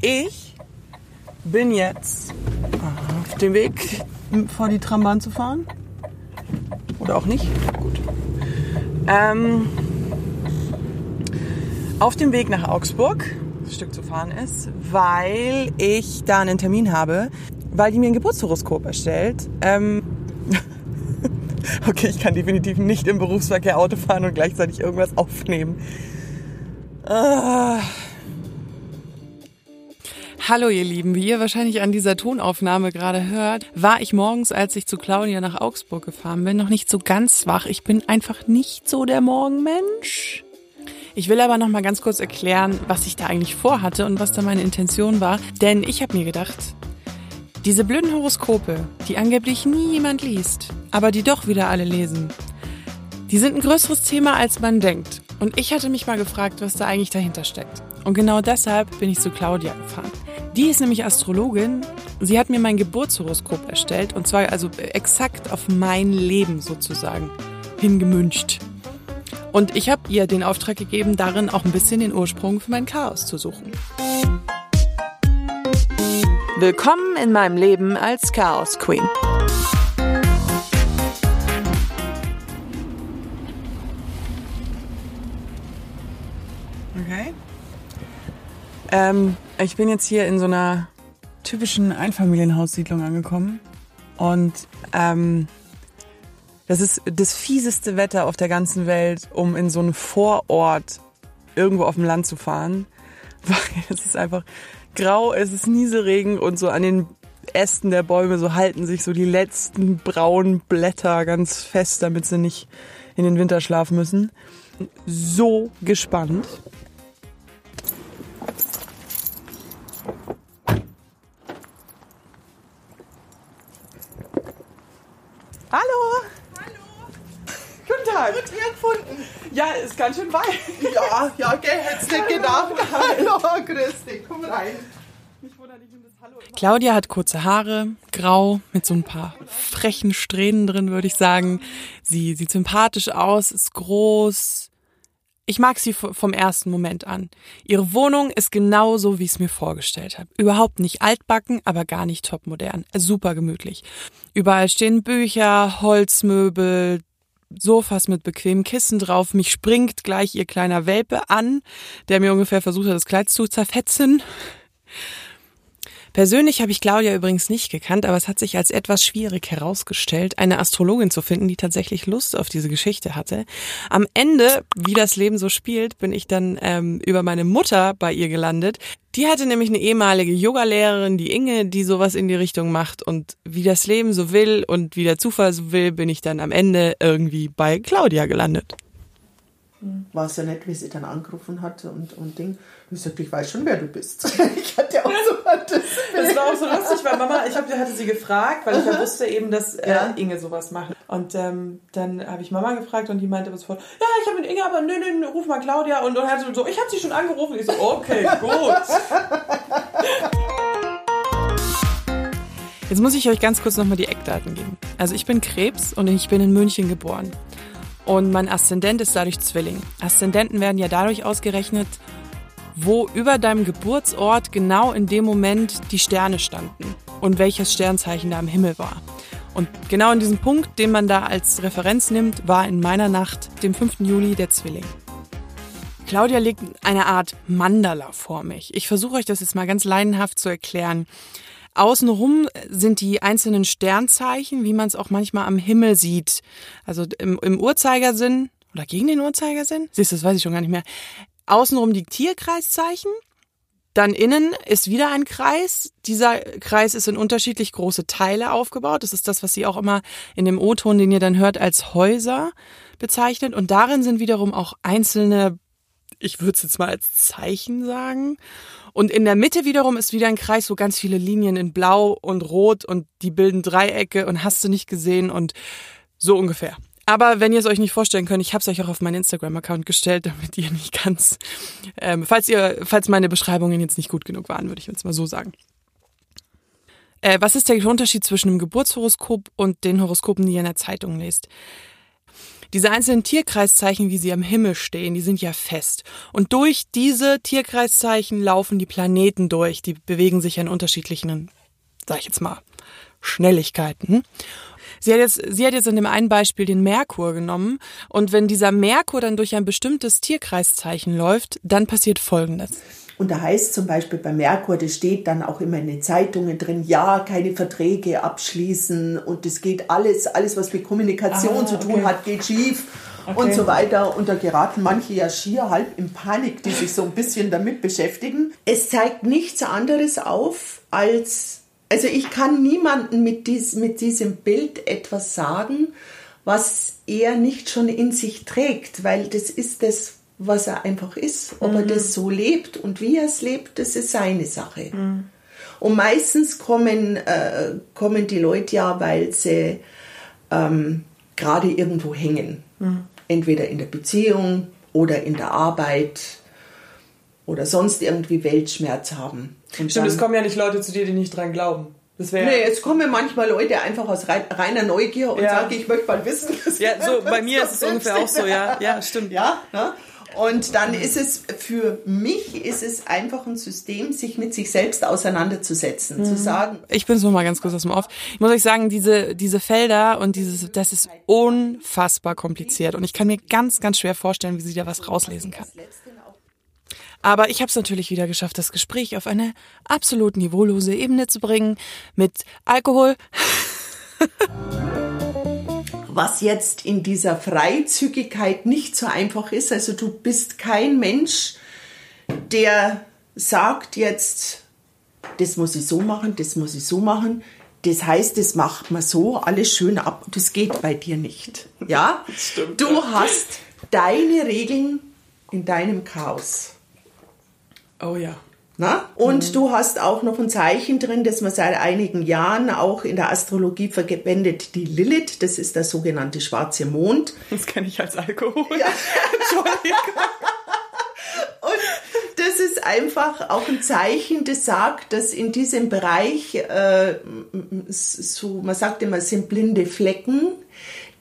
Ich bin jetzt auf dem Weg, vor die Trambahn zu fahren. Oder auch nicht. Gut. Ähm, auf dem Weg nach Augsburg, das Stück zu fahren ist, weil ich da einen Termin habe, weil die mir ein Geburtshoroskop erstellt. Ähm, okay, ich kann definitiv nicht im Berufsverkehr Auto fahren und gleichzeitig irgendwas aufnehmen. Ah. Hallo ihr Lieben, wie ihr wahrscheinlich an dieser Tonaufnahme gerade hört, war ich morgens, als ich zu Claudia nach Augsburg gefahren bin, noch nicht so ganz wach. Ich bin einfach nicht so der Morgenmensch. Ich will aber noch mal ganz kurz erklären, was ich da eigentlich vorhatte und was da meine Intention war, denn ich habe mir gedacht, diese blöden Horoskope, die angeblich nie jemand liest, aber die doch wieder alle lesen, die sind ein größeres Thema, als man denkt. Und ich hatte mich mal gefragt, was da eigentlich dahinter steckt. Und genau deshalb bin ich zu Claudia gefahren. Die ist nämlich Astrologin. Sie hat mir mein Geburtshoroskop erstellt und zwar also exakt auf mein Leben sozusagen hingemünscht. Und ich habe ihr den Auftrag gegeben, darin auch ein bisschen den Ursprung für mein Chaos zu suchen. Willkommen in meinem Leben als Chaos Queen. Ähm, ich bin jetzt hier in so einer typischen Einfamilienhaussiedlung angekommen. Und ähm, das ist das fieseste Wetter auf der ganzen Welt, um in so einen Vorort irgendwo auf dem Land zu fahren. Weil es ist einfach grau, es ist Nieselregen und so an den Ästen der Bäume so halten sich so die letzten braunen Blätter ganz fest, damit sie nicht in den Winter schlafen müssen. So gespannt. Hallo. Hallo. Guten Tag. Gut hergefunden. Ja, ist ganz schön weit. Ja, ja, gell, hättest nicht gedacht. Hallo, grüß dich, komm rein. Claudia hat kurze Haare, grau, mit so ein paar frechen Strähnen drin, würde ich sagen. Sie sieht sympathisch aus, ist groß. Ich mag sie vom ersten Moment an. Ihre Wohnung ist genauso, wie ich es mir vorgestellt habe. Überhaupt nicht altbacken, aber gar nicht topmodern. Super gemütlich. Überall stehen Bücher, Holzmöbel, Sofas mit bequemen Kissen drauf. Mich springt gleich ihr kleiner Welpe an, der mir ungefähr versucht hat, das Kleid zu zerfetzen. Persönlich habe ich Claudia übrigens nicht gekannt, aber es hat sich als etwas schwierig herausgestellt, eine Astrologin zu finden, die tatsächlich Lust auf diese Geschichte hatte. Am Ende, wie das Leben so spielt, bin ich dann ähm, über meine Mutter bei ihr gelandet. Die hatte nämlich eine ehemalige Yogalehrerin, die Inge, die sowas in die Richtung macht. Und wie das Leben so will und wie der Zufall so will, bin ich dann am Ende irgendwie bei Claudia gelandet. War es ja nett, wie sie dann angerufen hatte und, und Ding. Und ich sagte, ich weiß schon, wer du bist. ich hatte auch so das. Das war auch so lustig, weil Mama, ich hab, hatte sie gefragt, weil ich ja wusste eben, dass äh, Ja. Inge sowas macht. Und ähm, dann habe ich Mama gefragt und die meinte sofort, ja, ich habe mit Inge, aber nö, nö, nö, ruf mal Claudia. Und dann hat sie so, ich habe sie schon angerufen. Ich so, okay, gut. Jetzt muss ich euch ganz kurz nochmal die Eckdaten geben. Also ich bin Krebs und ich bin in München geboren. Und mein Aszendent ist dadurch Zwilling. Aszendenten werden ja dadurch ausgerechnet, wo über deinem Geburtsort genau in dem Moment die Sterne standen und welches Sternzeichen da im Himmel war. Und genau in diesem Punkt, den man da als Referenz nimmt, war in meiner Nacht, dem 5. Juli, der Zwilling. Claudia legt eine Art Mandala vor mich. Ich versuche euch das jetzt mal ganz leidenhaft zu erklären. Außenrum sind die einzelnen Sternzeichen, wie man es auch manchmal am Himmel sieht. Also im, im Uhrzeigersinn oder gegen den Uhrzeigersinn? Siehst du, das weiß ich schon gar nicht mehr. Außenrum die Tierkreiszeichen. Dann innen ist wieder ein Kreis. Dieser Kreis ist in unterschiedlich große Teile aufgebaut. Das ist das, was sie auch immer in dem O-Ton, den ihr dann hört, als Häuser bezeichnet. Und darin sind wiederum auch einzelne, ich würde es jetzt mal als Zeichen sagen. Und in der Mitte wiederum ist wieder ein Kreis, wo ganz viele Linien in Blau und Rot und die bilden Dreiecke und hast du nicht gesehen und so ungefähr. Aber wenn ihr es euch nicht vorstellen könnt, ich habe es euch auch auf meinen Instagram-Account gestellt, damit ihr nicht ganz, ähm, falls ihr, falls meine Beschreibungen jetzt nicht gut genug waren, würde ich jetzt mal so sagen. Äh, was ist der Unterschied zwischen einem Geburtshoroskop und den Horoskopen, die ihr in der Zeitung lest? Diese einzelnen Tierkreiszeichen, wie sie am Himmel stehen, die sind ja fest. Und durch diese Tierkreiszeichen laufen die Planeten durch. Die bewegen sich an unterschiedlichen, sag ich jetzt mal, Schnelligkeiten. Sie hat jetzt, sie hat jetzt in dem einen Beispiel den Merkur genommen. Und wenn dieser Merkur dann durch ein bestimmtes Tierkreiszeichen läuft, dann passiert Folgendes. Und da heißt zum Beispiel bei Merkur, das steht dann auch immer in den Zeitungen drin, ja, keine Verträge abschließen und es geht alles, alles was mit Kommunikation ah, zu tun okay. hat, geht schief okay. und so weiter. Und da geraten manche ja schier halb in Panik, die sich so ein bisschen damit beschäftigen. Es zeigt nichts anderes auf als, also ich kann niemanden mit, dies, mit diesem Bild etwas sagen, was er nicht schon in sich trägt, weil das ist das, was er einfach ist. Ob mhm. er das so lebt und wie er es lebt, das ist seine Sache. Mhm. Und meistens kommen, äh, kommen die Leute ja, weil sie ähm, gerade irgendwo hängen. Mhm. Entweder in der Beziehung oder in der Arbeit oder sonst irgendwie Weltschmerz haben. Und Stimmt, es kommen ja nicht Leute zu dir, die nicht dran glauben. Das nee, es kommen manchmal Leute einfach aus reiner Neugier und ja. sagen, ich möchte mal wissen. Ja, so bei mir ist es ungefähr auch so, ja, ja, stimmt. Ja, ne? Und dann ist es für mich ist es einfach ein System, sich mit sich selbst auseinanderzusetzen, mhm. zu sagen. Ich bin so mal ganz kurz aus dem Off. Ich muss euch sagen, diese diese Felder und dieses, das ist unfassbar kompliziert und ich kann mir ganz ganz schwer vorstellen, wie sie da was rauslesen kann. Aber ich habe es natürlich wieder geschafft, das Gespräch auf eine absolut niveaulose Ebene zu bringen mit Alkohol. was jetzt in dieser Freizügigkeit nicht so einfach ist. Also du bist kein Mensch, der sagt jetzt, das muss ich so machen, das muss ich so machen. Das heißt, das macht man so alles schön ab. Das geht bei dir nicht. Ja? Stimmt, du ja. hast deine Regeln in deinem Chaos. Oh ja. Na? Und mhm. du hast auch noch ein Zeichen drin, das man seit einigen Jahren auch in der Astrologie verwendet, die Lilith. Das ist der sogenannte schwarze Mond. Das kenne ich als Alkohol. Ja. Entschuldigung. Und das ist einfach auch ein Zeichen, das sagt, dass in diesem Bereich, äh, so, man sagt immer, es sind blinde Flecken,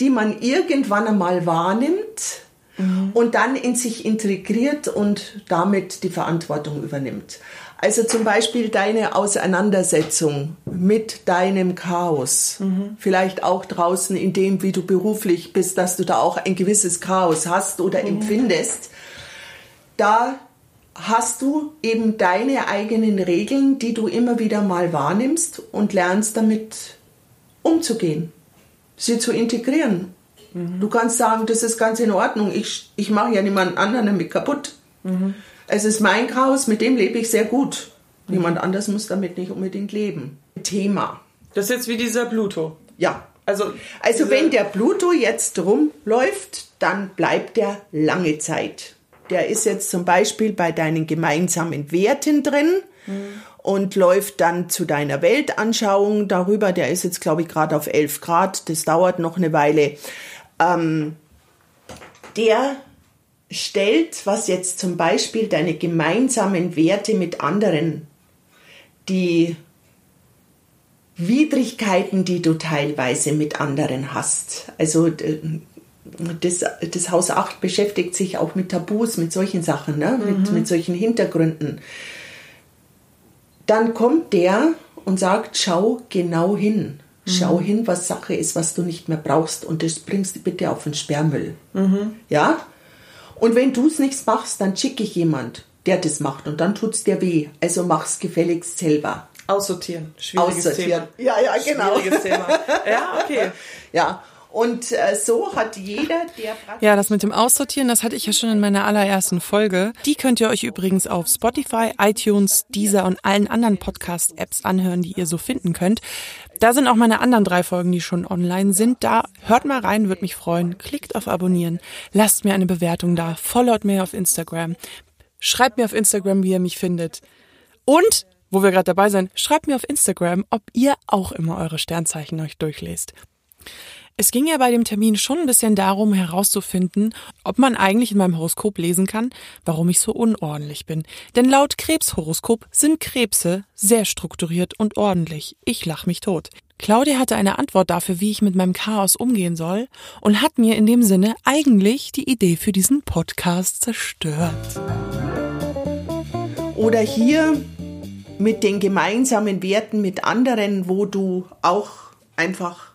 die man irgendwann einmal wahrnimmt mhm. und dann in sich integriert und damit die Verantwortung übernimmt. Also zum Beispiel deine Auseinandersetzung mit deinem Chaos, mhm. vielleicht auch draußen in dem, wie du beruflich bist, dass du da auch ein gewisses Chaos hast oder mhm. empfindest, da hast du eben deine eigenen Regeln, die du immer wieder mal wahrnimmst und lernst damit umzugehen, sie zu integrieren Mhm. Du kannst sagen, das ist ganz in Ordnung. Ich, ich mache ja niemand anderen damit kaputt. Mhm. Es ist mein Chaos, mit dem lebe ich sehr gut. Mhm. Niemand anders muss damit nicht unbedingt leben. Thema. Das ist jetzt wie dieser Pluto. Ja. Also, also wenn der Pluto jetzt rumläuft, dann bleibt er lange Zeit. Der ist jetzt zum Beispiel bei deinen gemeinsamen Werten drin. Mhm und läuft dann zu deiner Weltanschauung darüber. Der ist jetzt, glaube ich, gerade auf 11 Grad. Das dauert noch eine Weile ähm, der stellt, was jetzt zum Beispiel deine gemeinsamen Werte mit anderen, die Widrigkeiten, die du teilweise mit anderen hast. Also das, das Haus 8 beschäftigt sich auch mit Tabus, mit solchen Sachen, ne? Mhm. mit, mit solchen Hintergründen. Dann kommt der und sagt, schau genau hin. Schau mhm. hin, was Sache ist, was du nicht mehr brauchst und das bringst du bitte auf den Sperrmüll. Mhm. Ja? Und wenn du es nicht machst, dann schicke ich jemand, der das macht und dann tut es dir weh. Also mach's gefälligst selber. Aussortieren. Schwieriges Aussortieren. Thema. Ja, ja, genau. Schwieriges Thema. Ja, okay. Ja, und äh, so hat jeder, der Ja, das mit dem Aussortieren, das hatte ich ja schon in meiner allerersten Folge. Die könnt ihr euch übrigens auf Spotify, iTunes, Deezer und allen anderen Podcast-Apps anhören, die ihr so finden könnt. Da sind auch meine anderen drei Folgen, die schon online sind. Da hört mal rein, würde mich freuen. Klickt auf Abonnieren, lasst mir eine Bewertung da, followt mir auf Instagram, schreibt mir auf Instagram, wie ihr mich findet. Und, wo wir gerade dabei sind, schreibt mir auf Instagram, ob ihr auch immer eure Sternzeichen euch durchlest. Es ging ja bei dem Termin schon ein bisschen darum, herauszufinden, ob man eigentlich in meinem Horoskop lesen kann, warum ich so unordentlich bin. Denn laut Krebshoroskop sind Krebse sehr strukturiert und ordentlich. Ich lach mich tot. Claudia hatte eine Antwort dafür, wie ich mit meinem Chaos umgehen soll und hat mir in dem Sinne eigentlich die Idee für diesen Podcast zerstört. Oder hier mit den gemeinsamen Werten mit anderen, wo du auch einfach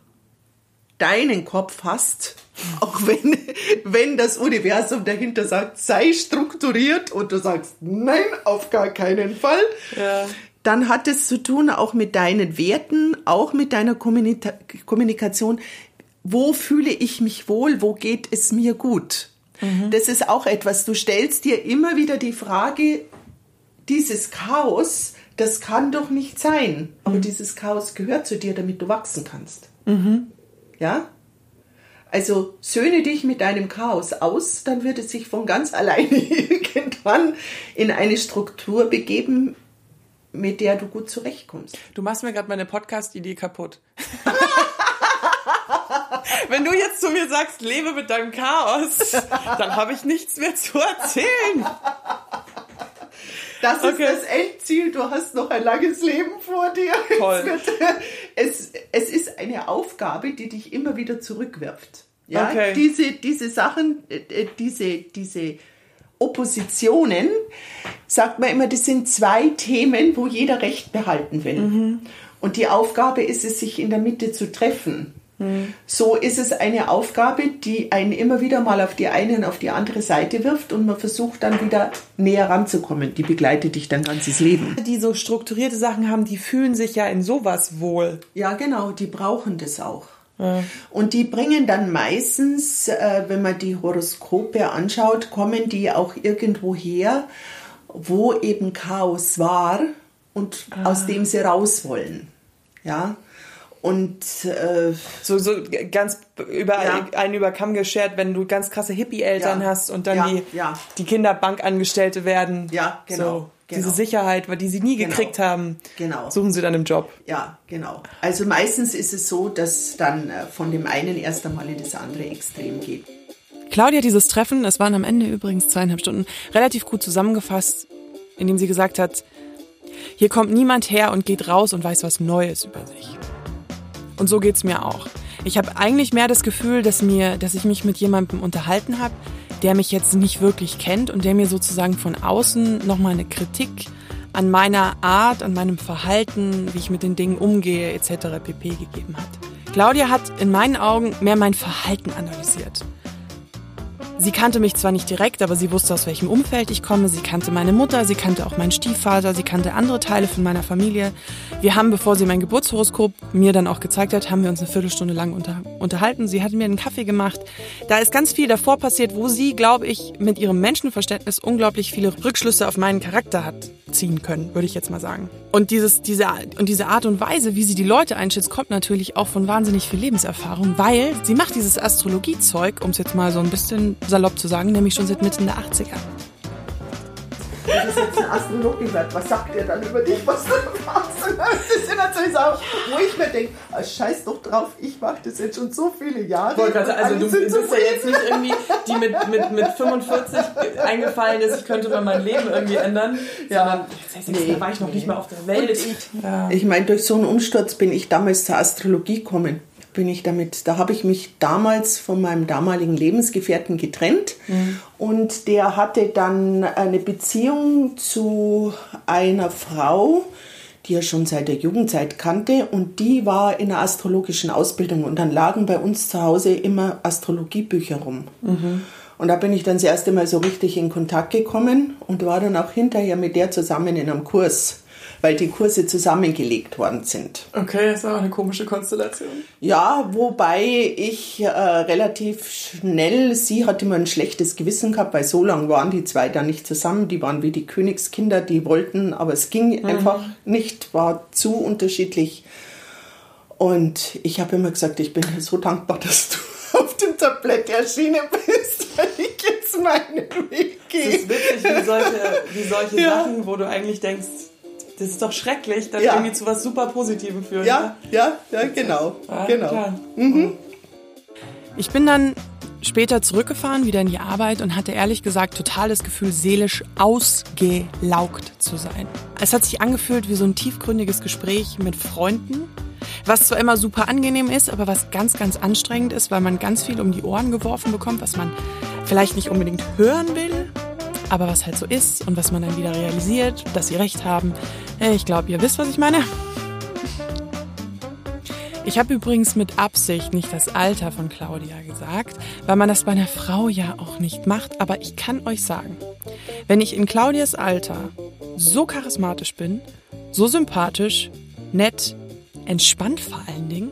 deinen Kopf hast, auch wenn, wenn das Universum dahinter sagt, sei strukturiert und du sagst, nein, auf gar keinen Fall, ja. dann hat es zu tun auch mit deinen Werten, auch mit deiner Kommunika Kommunikation. Wo fühle ich mich wohl? Wo geht es mir gut? Mhm. Das ist auch etwas. Du stellst dir immer wieder die Frage, dieses Chaos, das kann doch nicht sein. Aber mhm. dieses Chaos gehört zu dir, damit du wachsen kannst. Mhm. Ja? Also söhne dich mit deinem Chaos aus, dann wird es sich von ganz alleine irgendwann in eine Struktur begeben, mit der du gut zurechtkommst. Du machst mir gerade meine Podcast-Idee kaputt. Wenn du jetzt zu mir sagst, lebe mit deinem Chaos, dann habe ich nichts mehr zu erzählen. Das okay. ist das Endziel. Du hast noch ein langes Leben vor dir. Toll. Es, es ist eine Aufgabe, die dich immer wieder zurückwirft. Ja, okay. diese, diese Sachen, äh, äh, diese, diese Oppositionen, sagt man immer, das sind zwei Themen, wo jeder Recht behalten will. Mhm. Und die Aufgabe ist es, sich in der Mitte zu treffen. So ist es eine Aufgabe, die einen immer wieder mal auf die eine und auf die andere Seite wirft und man versucht dann wieder näher ranzukommen. Die begleitet dich dein ganzes Leben. Die so strukturierte Sachen haben, die fühlen sich ja in sowas wohl. Ja, genau, die brauchen das auch. Und die bringen dann meistens, äh, wenn man die Horoskope anschaut, kommen die auch irgendwo her, wo eben Chaos war und ah. aus dem sie raus wollen. Ja. Und äh, so, so ganz über ja. einen über Kamm geschert, wenn du ganz krasse Hippie-Eltern ja. hast und dann ja. die, die Kinder Bankangestellte werden. Ja, genau. So, genau. Diese Sicherheit, die sie nie genau. gekriegt haben, genau. suchen sie dann im Job. Ja, genau. Also meistens ist es so, dass dann äh, von dem einen erst einmal in das andere Extrem geht. Claudia dieses Treffen, es waren am Ende übrigens zweieinhalb Stunden, relativ gut zusammengefasst, indem sie gesagt hat, hier kommt niemand her und geht raus und weiß was Neues über sich. Und so geht's mir auch. Ich habe eigentlich mehr das Gefühl, dass mir, dass ich mich mit jemandem unterhalten habe, der mich jetzt nicht wirklich kennt und der mir sozusagen von außen nochmal eine Kritik an meiner Art, an meinem Verhalten, wie ich mit den Dingen umgehe, etc. pp. gegeben hat. Claudia hat in meinen Augen mehr mein Verhalten analysiert. Sie kannte mich zwar nicht direkt, aber sie wusste, aus welchem Umfeld ich komme. Sie kannte meine Mutter, sie kannte auch meinen Stiefvater, sie kannte andere Teile von meiner Familie. Wir haben, bevor sie mein Geburtshoroskop mir dann auch gezeigt hat, haben wir uns eine Viertelstunde lang unter, unterhalten. Sie hat mir einen Kaffee gemacht. Da ist ganz viel davor passiert, wo sie, glaube ich, mit ihrem Menschenverständnis unglaublich viele Rückschlüsse auf meinen Charakter hat ziehen können, würde ich jetzt mal sagen. Und dieses, diese, und diese Art und Weise, wie sie die Leute einschätzt, kommt natürlich auch von wahnsinnig viel Lebenserfahrung, weil sie macht dieses Astrologiezeug, um es jetzt mal so ein bisschen salopp zu sagen, nämlich schon seit Mitte der 80er. Wenn das jetzt ein Astrologe wird, was sagt er dann über dich, was du machst? Das sind natürlich Sachen, wo ich mir denke, oh, scheiß doch drauf, ich mache das jetzt schon so viele Jahre. Wollte also du bist ja jetzt nicht irgendwie die mit, mit, mit 45 eingefallen ist, ich könnte mal mein Leben irgendwie ändern, ja. sondern nee, da war ich noch nee. nicht mehr auf der Welt. ich, ja. ich meine, durch so einen Umsturz bin ich damals zur Astrologie gekommen bin ich damit, da habe ich mich damals von meinem damaligen Lebensgefährten getrennt mhm. und der hatte dann eine Beziehung zu einer Frau, die er schon seit der Jugendzeit kannte und die war in einer astrologischen Ausbildung und dann lagen bei uns zu Hause immer Astrologiebücher rum. Mhm. Und da bin ich dann das erste Mal so richtig in Kontakt gekommen und war dann auch hinterher mit der zusammen in einem Kurs weil die Kurse zusammengelegt worden sind. Okay, das ist auch eine komische Konstellation. Ja, wobei ich äh, relativ schnell, sie hatte immer ein schlechtes Gewissen gehabt, weil so lange waren die zwei da nicht zusammen. Die waren wie die Königskinder, die wollten, aber es ging mhm. einfach nicht, war zu unterschiedlich. Und ich habe immer gesagt, ich bin so dankbar, dass du auf dem Tablett erschienen bist, weil ich jetzt meinen Weg gehe. Es ist witzig, wie solche, wie solche ja. Sachen, wo du eigentlich denkst, das ist doch schrecklich, dass ja. irgendwie zu was super Positivem führt. Ja, ne? ja, ja, genau. Ja, genau. Mhm. Ich bin dann später zurückgefahren, wieder in die Arbeit und hatte ehrlich gesagt total das Gefühl, seelisch ausgelaugt zu sein. Es hat sich angefühlt wie so ein tiefgründiges Gespräch mit Freunden, was zwar immer super angenehm ist, aber was ganz, ganz anstrengend ist, weil man ganz viel um die Ohren geworfen bekommt, was man vielleicht nicht unbedingt hören will, aber was halt so ist und was man dann wieder realisiert, dass sie recht haben. Ich glaube, ihr wisst, was ich meine. Ich habe übrigens mit Absicht nicht das Alter von Claudia gesagt, weil man das bei einer Frau ja auch nicht macht. Aber ich kann euch sagen, wenn ich in Claudias Alter so charismatisch bin, so sympathisch, nett, entspannt vor allen Dingen,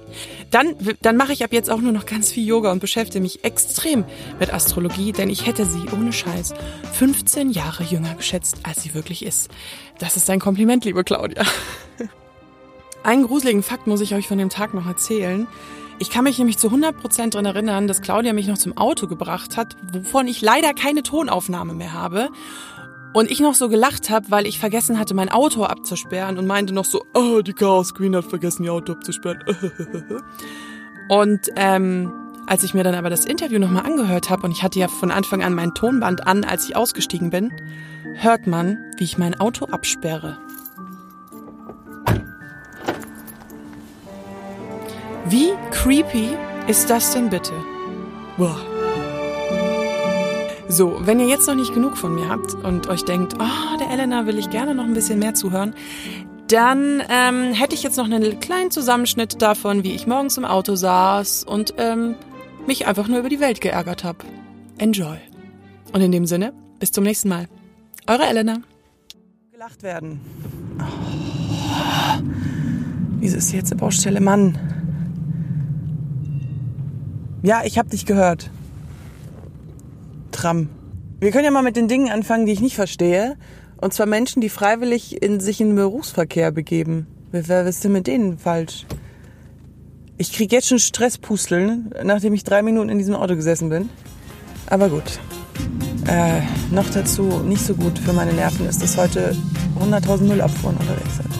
dann, dann mache ich ab jetzt auch nur noch ganz viel Yoga und beschäftige mich extrem mit Astrologie, denn ich hätte sie ohne Scheiß 15 Jahre jünger geschätzt, als sie wirklich ist. Das ist ein Kompliment, liebe Claudia. Einen gruseligen Fakt muss ich euch von dem Tag noch erzählen. Ich kann mich nämlich zu 100% daran erinnern, dass Claudia mich noch zum Auto gebracht hat, wovon ich leider keine Tonaufnahme mehr habe. Und ich noch so gelacht habe, weil ich vergessen hatte, mein Auto abzusperren und meinte noch so, oh, die Chaos Queen hat vergessen, ihr Auto abzusperren. und ähm, als ich mir dann aber das Interview nochmal angehört habe und ich hatte ja von Anfang an mein Tonband an, als ich ausgestiegen bin, hört man, wie ich mein Auto absperre. Wie creepy ist das denn bitte? Boah. So, wenn ihr jetzt noch nicht genug von mir habt und euch denkt, oh, der Elena will ich gerne noch ein bisschen mehr zuhören, dann ähm, hätte ich jetzt noch einen kleinen Zusammenschnitt davon, wie ich morgens im Auto saß und ähm, mich einfach nur über die Welt geärgert habe. Enjoy. Und in dem Sinne, bis zum nächsten Mal. Eure Elena. Gelacht werden. Oh. Wieso ist jetzt eine Baustelle? Mann. Ja, ich habe dich gehört. Tram. Wir können ja mal mit den Dingen anfangen, die ich nicht verstehe. Und zwar Menschen, die freiwillig in sich in den Berufsverkehr begeben. Wer ist denn mit denen falsch? Ich krieg jetzt schon Stresspusteln, nachdem ich drei Minuten in diesem Auto gesessen bin. Aber gut. Äh, noch dazu nicht so gut für meine Nerven ist, dass heute 100.000 Müllabfuhren unterwegs sind.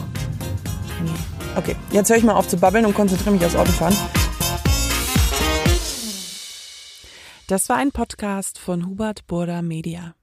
Okay, jetzt höre ich mal auf zu babbeln und konzentriere mich aufs Autofahren. Das war ein Podcast von Hubert Burda Media.